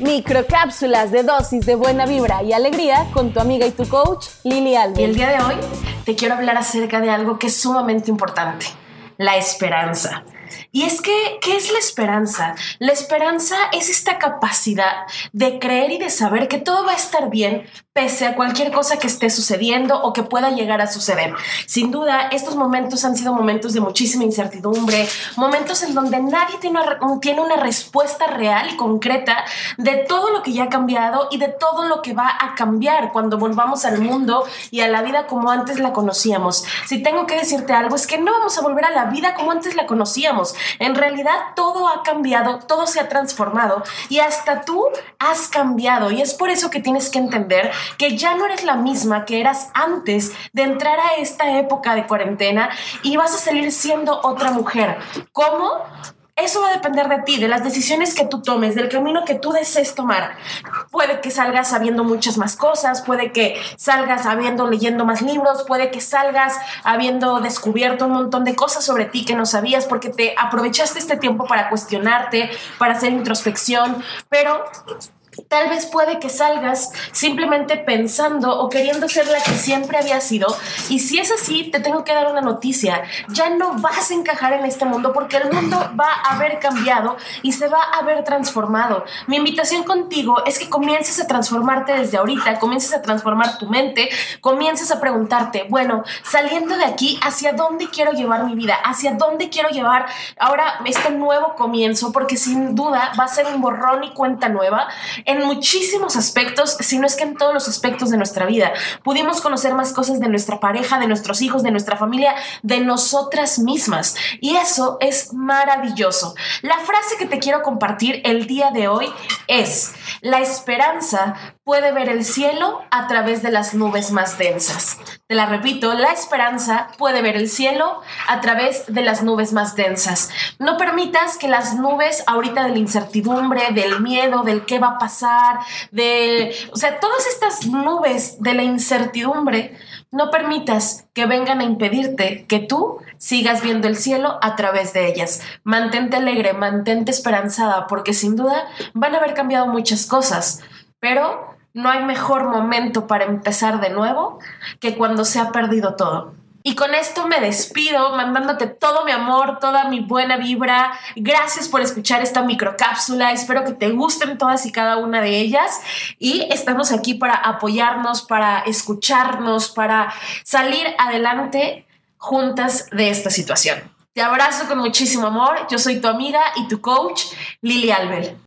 Microcápsulas de dosis de buena vibra y alegría con tu amiga y tu coach Lili Alves. El día de hoy te quiero hablar acerca de algo que es sumamente importante, la esperanza. Y es que, ¿qué es la esperanza? La esperanza es esta capacidad de creer y de saber que todo va a estar bien pese a cualquier cosa que esté sucediendo o que pueda llegar a suceder. Sin duda, estos momentos han sido momentos de muchísima incertidumbre, momentos en donde nadie tiene una, respuesta real y concreta de todo lo que ya ha cambiado y de todo lo que va a cambiar cuando volvamos al mundo y a la vida como antes la conocíamos. Si tengo que decirte algo, es que no vamos a volver a la vida como antes la conocíamos. En realidad, todo ha cambiado, todo se ha transformado y hasta tú has cambiado. Y es por eso que tienes que entender que ya no eres la misma que eras antes de entrar a esta época de cuarentena y vas a salir siendo otra mujer. ¿Cómo? Eso va a depender de ti, de las decisiones que tú tomes, del camino que tú desees tomar. Puede que salgas sabiendo muchas más cosas, puede que salgas habiendo leyendo más libros, puede que salgas habiendo descubierto un montón de cosas sobre ti que no sabías porque te aprovechaste este tiempo para cuestionarte, para hacer introspección, pero Tal vez puede que salgas simplemente pensando o queriendo ser la que siempre había sido. Y si es así, te tengo que dar una noticia. Ya no vas a encajar en este mundo porque el mundo va a haber cambiado y se va a haber transformado. Mi invitación contigo es que comiences a transformarte desde ahorita, comiences a transformar tu mente, comiences a preguntarte, bueno, saliendo de aquí, ¿hacia dónde quiero llevar mi vida? ¿Hacia dónde quiero llevar ahora este nuevo comienzo? Porque sin duda va a ser un borrón y cuenta nueva en muchísimos aspectos, si no es que en todos los aspectos de nuestra vida. Pudimos conocer más cosas de nuestra pareja, de nuestros hijos, de nuestra familia, de nosotras mismas. Y eso es maravilloso. La frase que te quiero compartir el día de hoy es, la esperanza puede ver el cielo a través de las nubes más densas. Te la repito, la esperanza puede ver el cielo a través de las nubes más densas. No permitas que las nubes ahorita de la incertidumbre, del miedo, del qué va a pasar, de, o sea, todas estas nubes de la incertidumbre, no permitas que vengan a impedirte que tú sigas viendo el cielo a través de ellas. Mantente alegre, mantente esperanzada, porque sin duda van a haber cambiado muchas cosas, pero no hay mejor momento para empezar de nuevo que cuando se ha perdido todo. Y con esto me despido, mandándote todo mi amor, toda mi buena vibra. Gracias por escuchar esta microcápsula. Espero que te gusten todas y cada una de ellas. Y estamos aquí para apoyarnos, para escucharnos, para salir adelante juntas de esta situación. Te abrazo con muchísimo amor. Yo soy tu amiga y tu coach, Lili Albel.